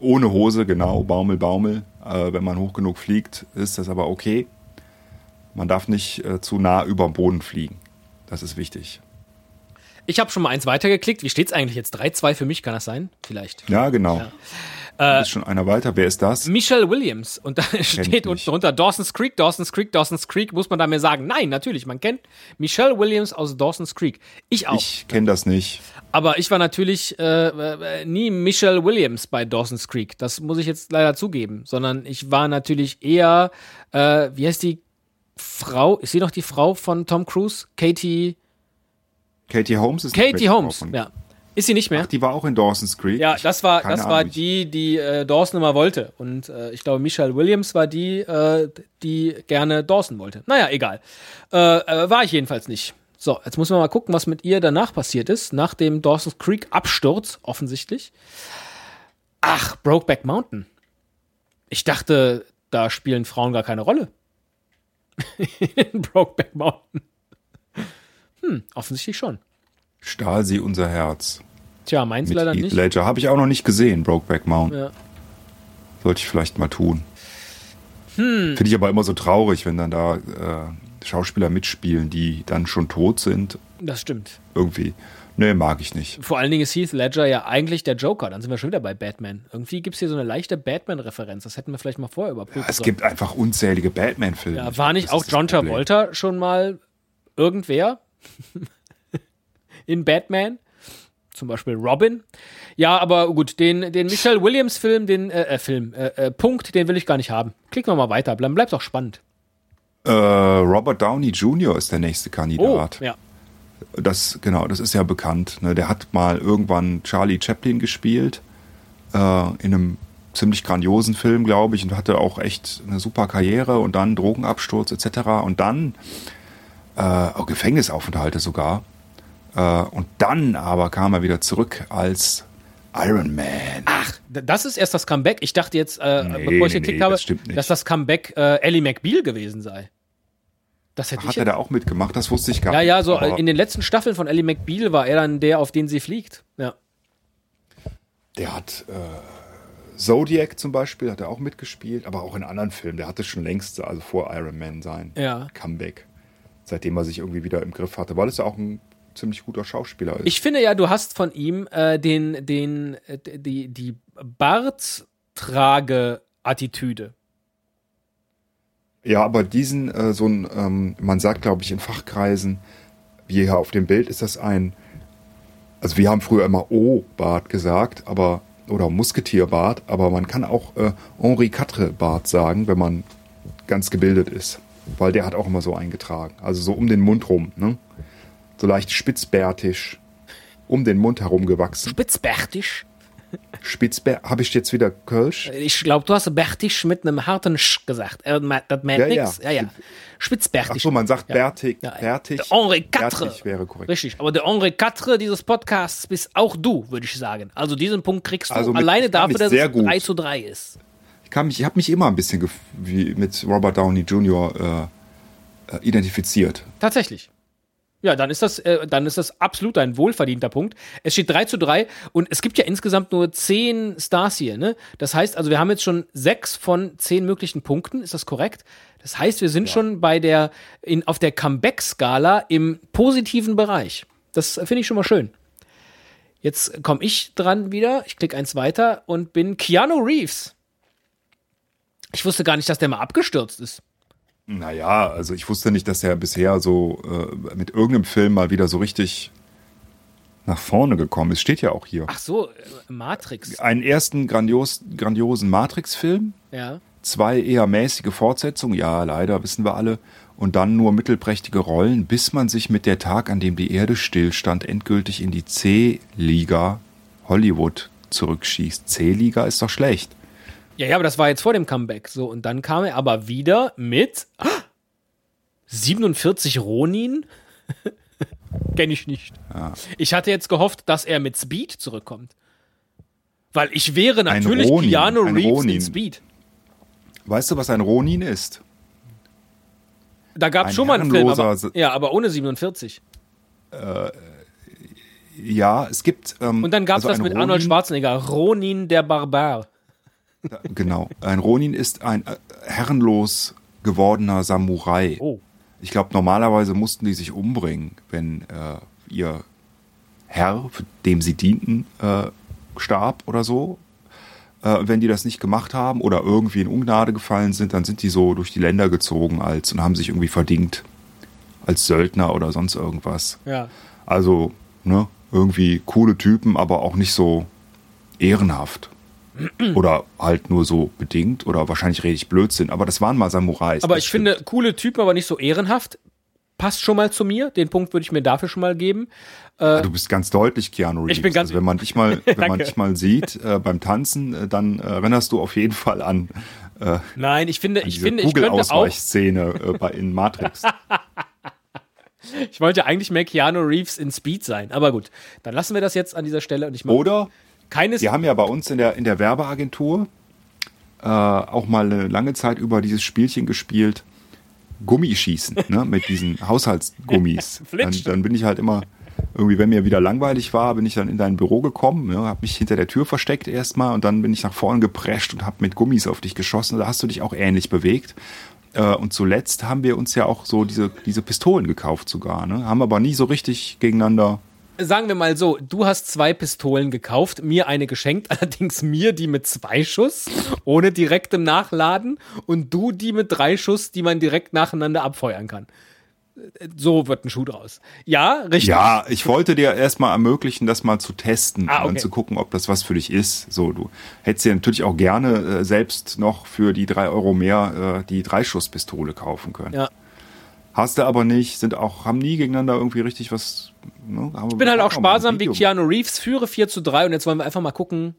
Speaker 2: Ohne Hose, genau. Baumel, Baumel. Äh, wenn man hoch genug fliegt, ist das aber okay. Man darf nicht äh, zu nah über dem Boden fliegen. Das ist wichtig.
Speaker 1: Ich habe schon mal eins weitergeklickt. Wie steht's eigentlich jetzt? 3-2 für mich, kann das sein? Vielleicht.
Speaker 2: Ja, genau.
Speaker 1: Äh,
Speaker 2: ist schon einer weiter. Wer ist das?
Speaker 1: Michelle Williams. Und da steht unten drunter Dawson's Creek, Dawson's Creek, Dawson's Creek. Muss man da mir sagen? Nein, natürlich. Man kennt Michelle Williams aus Dawson's Creek. Ich auch.
Speaker 2: Ich kenne das nicht.
Speaker 1: Aber ich war natürlich äh, äh, nie Michelle Williams bei Dawson's Creek. Das muss ich jetzt leider zugeben. Sondern ich war natürlich eher, äh, wie heißt die Frau? Ist sie noch die Frau von Tom Cruise? Katie.
Speaker 2: Katie Holmes ist
Speaker 1: Katie Holmes.
Speaker 2: Von-
Speaker 1: Ja. Ist sie nicht mehr?
Speaker 2: Ach, die war auch in Dawson's Creek.
Speaker 1: Ja, das war,
Speaker 2: Keine
Speaker 1: das war
Speaker 2: Ahnung.
Speaker 1: die, die äh, Dawson immer wollte. Und äh, ich glaube, Michelle Williams war die, äh, die gerne Dawson wollte. Naja, egal. Äh, äh, war ich jedenfalls nicht. So, jetzt muss man mal gucken, was mit ihr danach passiert ist. Nach dem Dawson's Creek Absturz, offensichtlich. Ach, Brokeback Mountain. Ich dachte, da spielen Frauen gar keine Rolle. In Brokeback Mountain. Hm, offensichtlich schon.
Speaker 2: Stahl sie unser Herz.
Speaker 1: Tja, meins
Speaker 2: mit
Speaker 1: leider
Speaker 2: Heath
Speaker 1: nicht.
Speaker 2: Ledger. Habe ich auch noch nicht gesehen, Brokeback Mountain.
Speaker 1: Ja.
Speaker 2: Sollte ich vielleicht mal tun.
Speaker 1: Hm.
Speaker 2: Finde ich aber immer so traurig, wenn dann da äh, Schauspieler mitspielen, die dann schon tot sind.
Speaker 1: Das stimmt.
Speaker 2: Irgendwie. Nee, mag ich nicht.
Speaker 1: Vor allen Dingen ist Heath Ledger ja eigentlich der Joker. Dann sind wir schon wieder bei Batman. Irgendwie gibt es hier so eine leichte Batman-Referenz. Das hätten wir vielleicht mal vorher überprüft.
Speaker 2: Es gibt einfach unzählige Batman-Filme.
Speaker 1: ja, war nicht auch John. Travolta schon mal irgendwer in Batman? Zum Beispiel Robin. Ja, aber gut, den, den Michelle Williams-Film, den äh, äh, Film, äh, äh, Punkt, den will ich gar nicht haben. Klicken wir mal weiter, bleibt doch spannend.
Speaker 2: Äh, Robert Downey Jr. ist der nächste
Speaker 1: Oh,
Speaker 2: Kandidat.
Speaker 1: ja.
Speaker 2: Das, genau, das ist ja bekannt. Ne? Der hat mal irgendwann Charlie Chaplin gespielt, äh, in einem ziemlich grandiosen Film, glaube ich, und hatte auch echt eine super Karriere und dann Drogenabsturz etc. Und dann äh, auch Gefängnisaufenthalte sogar. Äh, und dann aber kam er wieder zurück als Iron Man.
Speaker 1: D- Das ist erst das Comeback. Ich dachte jetzt, äh,
Speaker 2: Nee,
Speaker 1: bevor ich
Speaker 2: nee,
Speaker 1: geklickt
Speaker 2: nee,
Speaker 1: habe,
Speaker 2: das
Speaker 1: dass das Comeback äh, Ellie McBeal gewesen sei. Das hätte ich
Speaker 2: Hat er
Speaker 1: jetzt
Speaker 2: da auch mitgemacht? Das wusste ich gar
Speaker 1: Ja,
Speaker 2: nicht.
Speaker 1: ja, so
Speaker 2: Aber
Speaker 1: in den letzten Staffeln von Ellie McBeal war er dann der, auf den sie fliegt. Ja.
Speaker 2: Der hat äh, Zodiac zum Beispiel, hat er auch mitgespielt, aber auch in anderen Filmen. Der hatte schon längst, also vor Iron Man sein
Speaker 1: Ja.
Speaker 2: Comeback, seitdem er sich irgendwie wieder im Griff hatte, weil es ja auch ein ziemlich guter Schauspieler ist.
Speaker 1: Ich finde ja, du hast von ihm äh, den, den, äh, die, die Barttrage-Attitüde.
Speaker 2: Ja, aber diesen, äh, so ein, ähm, man sagt, glaube ich, in Fachkreisen, wie hier auf dem Bild ist das ein, also wir haben früher immer O-Bart gesagt, aber oder Musketierbart, aber man kann auch äh, Henri Quatre Bart sagen, wenn man ganz gebildet ist, weil der hat auch immer so eingetragen, also so um den Mund rum, ne? so leicht spitzbärtig, um den Mund herum gewachsen.
Speaker 1: Spitzbärtig.
Speaker 2: Spitzbär, habe ich jetzt wieder Kölsch?
Speaker 1: Ich glaube, du hast bärtig mit einem harten Sch gesagt. Äh, Das meint
Speaker 2: Ja, ja.
Speaker 1: nix. Ja, ja. Spitzbärtig.
Speaker 2: Ach so, man sagt
Speaker 1: Ja.
Speaker 2: bärtig,
Speaker 1: Ja,
Speaker 2: bärtig.
Speaker 1: Der Henri Quatre.
Speaker 2: Bärtig wäre korrekt.
Speaker 1: Richtig, aber der Henri Quatre dieses Podcasts bist auch du, würde ich sagen. Also diesen Punkt kriegst du
Speaker 2: Also mit-
Speaker 1: alleine dafür, dass
Speaker 2: sehr
Speaker 1: es
Speaker 2: gut.
Speaker 1: 3 zu 3 ist.
Speaker 2: Ich, kann mich- ich habe mich immer ein bisschen wie mit Robert Downey Jr. Äh, äh, identifiziert.
Speaker 1: Tatsächlich. Ja, dann ist das, äh, dann ist das absolut ein wohlverdienter Punkt. Es steht 3 zu 3 und es gibt ja insgesamt nur 10 Stars hier, ne? Das heißt, also wir haben jetzt schon 6 von 10 möglichen Punkten, ist das korrekt? Das heißt, wir sind schon bei der, in, auf der Comeback-Skala im positiven Bereich. Das äh, finde ich schon mal schön. Jetzt komme ich dran wieder. Ich klicke eins weiter und bin Keanu Reeves. Ich wusste gar nicht, dass der mal abgestürzt ist.
Speaker 2: Naja, also ich wusste nicht, dass er bisher so äh, mit irgendeinem Film mal wieder so richtig nach vorne gekommen ist. Steht ja auch hier.
Speaker 1: Ach so, äh, Matrix.
Speaker 2: Einen ersten grandios, grandiosen Matrix-Film,
Speaker 1: Ja.
Speaker 2: zwei eher mäßige Fortsetzungen, ja, leider, wissen wir alle, und dann nur mittelprächtige Rollen, bis man sich mit der Tag, an dem die Erde stillstand, endgültig in die C-Liga Hollywood zurückschießt. C-Liga ist doch schlecht.
Speaker 1: Ja, ja, aber das war jetzt vor dem Comeback. So, und dann kam er aber wieder mit ah, 47 Ronin. Kenn ich nicht. Ich hatte jetzt gehofft, dass er mit Speed zurückkommt. Weil ich wäre natürlich
Speaker 2: Ronin,
Speaker 1: Keanu Reeves
Speaker 2: Ronin.
Speaker 1: in Speed.
Speaker 2: Weißt du, was ein Ronin ist?
Speaker 1: Da gab es schon mal einen Film, aber, ja, aber ohne 47.
Speaker 2: Ja, es gibt. Ähm,
Speaker 1: Und dann gab es
Speaker 2: also
Speaker 1: das mit Arnold
Speaker 2: Ronin-
Speaker 1: Schwarzenegger, Ronin der Barbar.
Speaker 2: Genau. Ein Ronin ist ein äh, herrenlos gewordener Samurai.
Speaker 1: Oh.
Speaker 2: Ich glaube, normalerweise mussten die sich umbringen, wenn äh, ihr Herr, dem sie dienten, äh, starb oder so. Äh, wenn die das nicht gemacht haben oder irgendwie in Ungnade gefallen sind, dann sind die so durch die Länder gezogen als und haben sich irgendwie verdingt als Söldner oder sonst irgendwas.
Speaker 1: Ja.
Speaker 2: Also, ne, irgendwie coole Typen, aber auch nicht so ehrenhaft. Oder halt nur so bedingt oder wahrscheinlich rede ich Blödsinn, aber das waren mal Samurais.
Speaker 1: Aber ich
Speaker 2: stimmt.
Speaker 1: finde, coole Typen, aber nicht so ehrenhaft. Passt schon mal zu mir. Den Punkt würde ich mir dafür schon mal geben.
Speaker 2: Ah, du bist ganz deutlich Keanu Reeves.
Speaker 1: Ich bin ganz-
Speaker 2: also wenn man dich mal, wenn man dich mal sieht äh, beim Tanzen, äh, dann äh, erinnerst du auf jeden Fall an, äh,
Speaker 1: Nein, ich finde, ich finde, ich könnte auch.
Speaker 2: Äh, bei in Matrix.
Speaker 1: Ich wollte eigentlich mehr Keanu Reeves in Speed sein. Aber gut, dann lassen wir das jetzt an dieser Stelle und ich mache
Speaker 2: Oder
Speaker 1: keines.
Speaker 2: Wir haben ja bei uns in der, in der Werbeagentur äh, auch mal eine lange Zeit über dieses Spielchen gespielt, Gummischießen, ne, mit diesen Haushaltsgummis. dann, dann bin ich halt immer irgendwie, wenn mir wieder langweilig war, bin ich dann in dein Büro gekommen, ja, habe mich hinter der Tür versteckt erstmal und dann bin ich nach vorne geprescht und habe mit Gummis auf dich geschossen. Da hast du dich auch ähnlich bewegt. Äh, und zuletzt haben wir uns ja auch so diese, diese Pistolen gekauft sogar, ne? Haben aber nie so richtig gegeneinander
Speaker 1: sagen wir mal so, du hast zwei Pistolen gekauft, mir eine geschenkt, allerdings mir die mit zwei Schuss, ohne direktem Nachladen, und du die mit drei Schuss, die man direkt nacheinander abfeuern kann. So wird ein Schuh draus. Ja, richtig.
Speaker 2: Ja, ich wollte dir erstmal ermöglichen, das mal zu testen
Speaker 1: Ah, okay.
Speaker 2: und zu gucken, ob das was für dich ist. So, du hättest dir natürlich auch gerne äh, selbst noch für die drei Euro mehr äh, die Dreischusspistole kaufen können.
Speaker 1: Ja.
Speaker 2: Hast du aber nicht, sind auch, haben nie gegeneinander irgendwie richtig was. Ne,
Speaker 1: Ich bin halt auch sparsam wie Keanu Reeves, führe 4 zu 3 und jetzt wollen wir einfach mal gucken,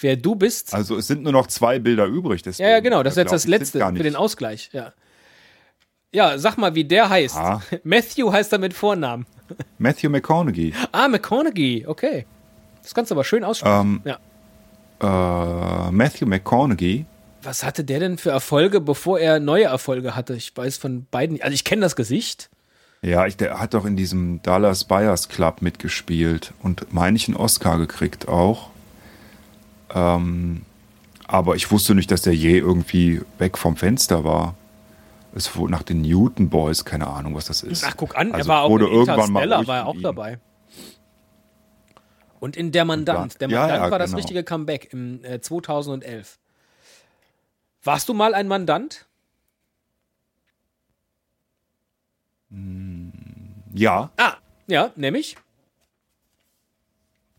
Speaker 1: wer du bist.
Speaker 2: Also es sind nur noch zwei Bilder übrig. Deswegen,
Speaker 1: ja, ja, genau, das ist jetzt das letzte für den Ausgleich. Ja. ja, sag mal, wie der heißt.
Speaker 2: Ah.
Speaker 1: Matthew heißt er mit Vornamen.
Speaker 2: Matthew McConaughey.
Speaker 1: Ah, McConaughey, okay. Das kannst du aber schön aussprechen.
Speaker 2: Ähm,
Speaker 1: ja.
Speaker 2: Äh, Matthew McConaughey.
Speaker 1: Was hatte der denn für Erfolge, bevor er neue Erfolge hatte? Ich weiß von beiden. Also ich kenne das Gesicht.
Speaker 2: Ja, ich, der hat doch in diesem Dallas Buyers Club mitgespielt und meine ich einen Oscar gekriegt auch. Ähm, aber ich wusste nicht, dass der je irgendwie weg vom Fenster war. Es wurde nach den Newton Boys, keine Ahnung, was das ist.
Speaker 1: Ach, guck an,
Speaker 2: Also
Speaker 1: er war auch
Speaker 2: wurde
Speaker 1: in
Speaker 2: irgendwann mal
Speaker 1: war er auch dabei. Und in Der Mandant. Der
Speaker 2: Ja,
Speaker 1: Mandant
Speaker 2: ja,
Speaker 1: war das
Speaker 2: genau.
Speaker 1: richtige Comeback im äh, 2011. Warst du mal ein Mandant?
Speaker 2: Ja,
Speaker 1: Ah, ja, nämlich.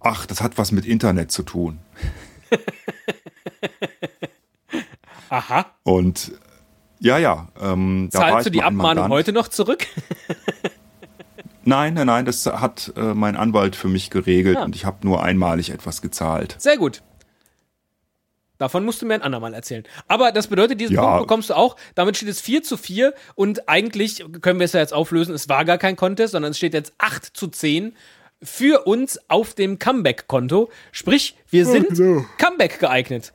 Speaker 2: ach, das hat was mit Internet zu tun.
Speaker 1: Aha.
Speaker 2: Und ja, ja. Ähm,
Speaker 1: Zahlst du die Abmahnung heute noch zurück?
Speaker 2: Nein, nein, nein, das hat äh, mein Anwalt für mich geregelt
Speaker 1: Ah.
Speaker 2: und ich habe nur einmalig etwas gezahlt.
Speaker 1: Sehr gut. Davon musst du mir ein andermal erzählen. Aber das bedeutet, diesen
Speaker 2: Ja.
Speaker 1: Punkt bekommst du auch. Damit steht es 4 zu 4 und eigentlich können wir es ja jetzt auflösen. Es war gar kein Contest, sondern es steht jetzt 8 zu 10 für uns auf dem Comeback-Konto. Sprich, wir sind
Speaker 2: genau.
Speaker 1: Comeback geeignet.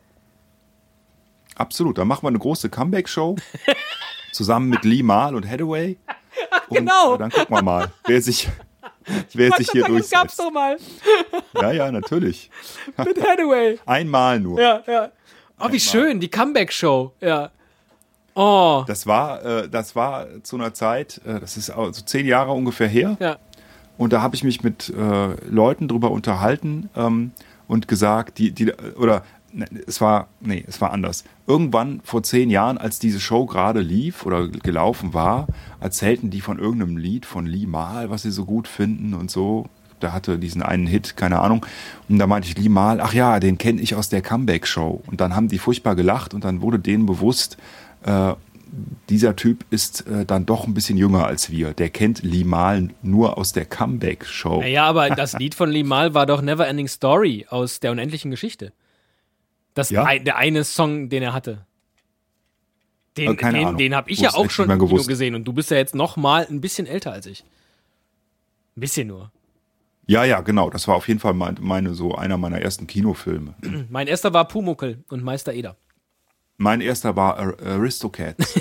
Speaker 2: Absolut, da machen wir eine große Comeback-Show zusammen mit Lee Mal und Hathaway. Und,
Speaker 1: genau.
Speaker 2: äh, dann gucken wir mal, wer sich, wer sich hier
Speaker 1: das gab's
Speaker 2: durchsetzt.
Speaker 1: doch mal
Speaker 2: Ja, ja, natürlich.
Speaker 1: mit Hathaway.
Speaker 2: Einmal nur.
Speaker 1: Ja, ja. Oh, wie schön, die Comeback-Show. Ja. Oh,
Speaker 2: Das war, äh, das war zu einer Zeit, äh, das ist so zehn Jahre ungefähr her.
Speaker 1: ja.
Speaker 2: Und da habe ich mich mit äh, Leuten drüber unterhalten ähm, und gesagt, die, die, oder es war, nee, es war anders. Irgendwann vor zehn Jahren, als diese Show gerade lief oder gelaufen war, erzählten die von irgendeinem Lied von Lee Mal, was sie so gut finden und so. Der hatte diesen einen Hit, keine Ahnung. Und da meinte ich, Lee Mal, ach ja, den kenne ich aus der Comeback-Show. Und dann haben die furchtbar gelacht und dann wurde denen bewusst, äh, dieser Typ ist äh, dann doch ein bisschen jünger als wir. Der kennt Lee Mal nur aus der Comeback-Show.
Speaker 1: Naja, aber das Lied von Limal war doch Never Ending Story aus der unendlichen Geschichte. Das
Speaker 2: Ja?
Speaker 1: der eine Song, den er hatte. Den,
Speaker 2: keine
Speaker 1: den, den habe ich
Speaker 2: Wusste
Speaker 1: ja auch schon im Kino gesehen und du bist ja jetzt noch mal ein bisschen älter als ich. Ein bisschen nur.
Speaker 2: Ja, ja, genau. Das war auf jeden Fall mein, meine, so einer meiner ersten Kinofilme.
Speaker 1: Mein erster war Pumuckel und Meister Eder.
Speaker 2: Mein erster war Ar Aristocats.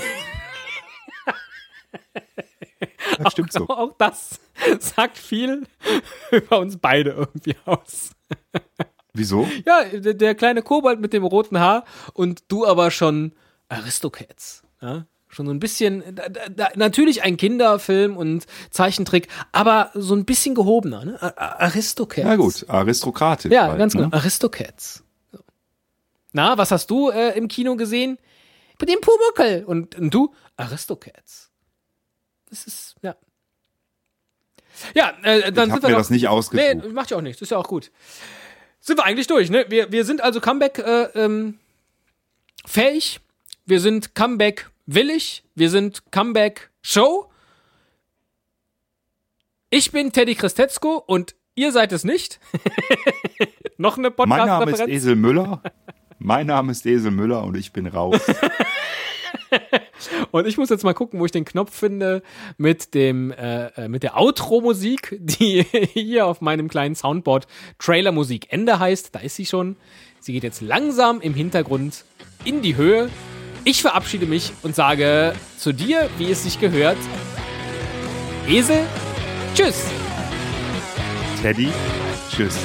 Speaker 2: das stimmt so.
Speaker 1: Auch das sagt viel über uns beide irgendwie aus.
Speaker 2: Wieso?
Speaker 1: Ja, der, der kleine Kobold mit dem roten Haar und du aber schon Aristocats. Ja? Schon so ein bisschen, da, da, natürlich ein Kinderfilm und Zeichentrick, aber so ein bisschen gehobener. Ne? Aristocats.
Speaker 2: Na gut, aristokratisch.
Speaker 1: Ja,
Speaker 2: halt,
Speaker 1: ganz
Speaker 2: ne?
Speaker 1: genau. Aristocats. So. Na, was hast du äh, im Kino gesehen? Den Pumuckel. Und, und du? Aristocats. Das ist, ja. Ja, äh, dann
Speaker 2: Ich
Speaker 1: sind
Speaker 2: habe
Speaker 1: wir
Speaker 2: mir
Speaker 1: doch,
Speaker 2: das nicht ausgesucht.
Speaker 1: Nee, macht ja auch nichts. Ist ja auch gut. Sind wir eigentlich durch, ne? Wir, wir sind also Comeback äh, ähm, fähig. Wir sind Comeback willig. Wir sind Comeback Show. Ich bin Teddy Christetzko und ihr seid es nicht. Noch eine
Speaker 2: mein Name ist? Esel Müller. Mein Name ist Esel Müller und ich bin raus.
Speaker 1: Und ich muss jetzt mal gucken, wo ich den Knopf finde mit dem äh, äh, mit der Outro-Musik, die hier auf meinem kleinen Soundboard Trailer-Musik Ende heißt. Da ist sie schon. Sie geht jetzt langsam im Hintergrund in die Höhe. Ich verabschiede mich und sage zu dir, wie es sich gehört. Esel, tschüss.
Speaker 2: Teddy. Tschüss.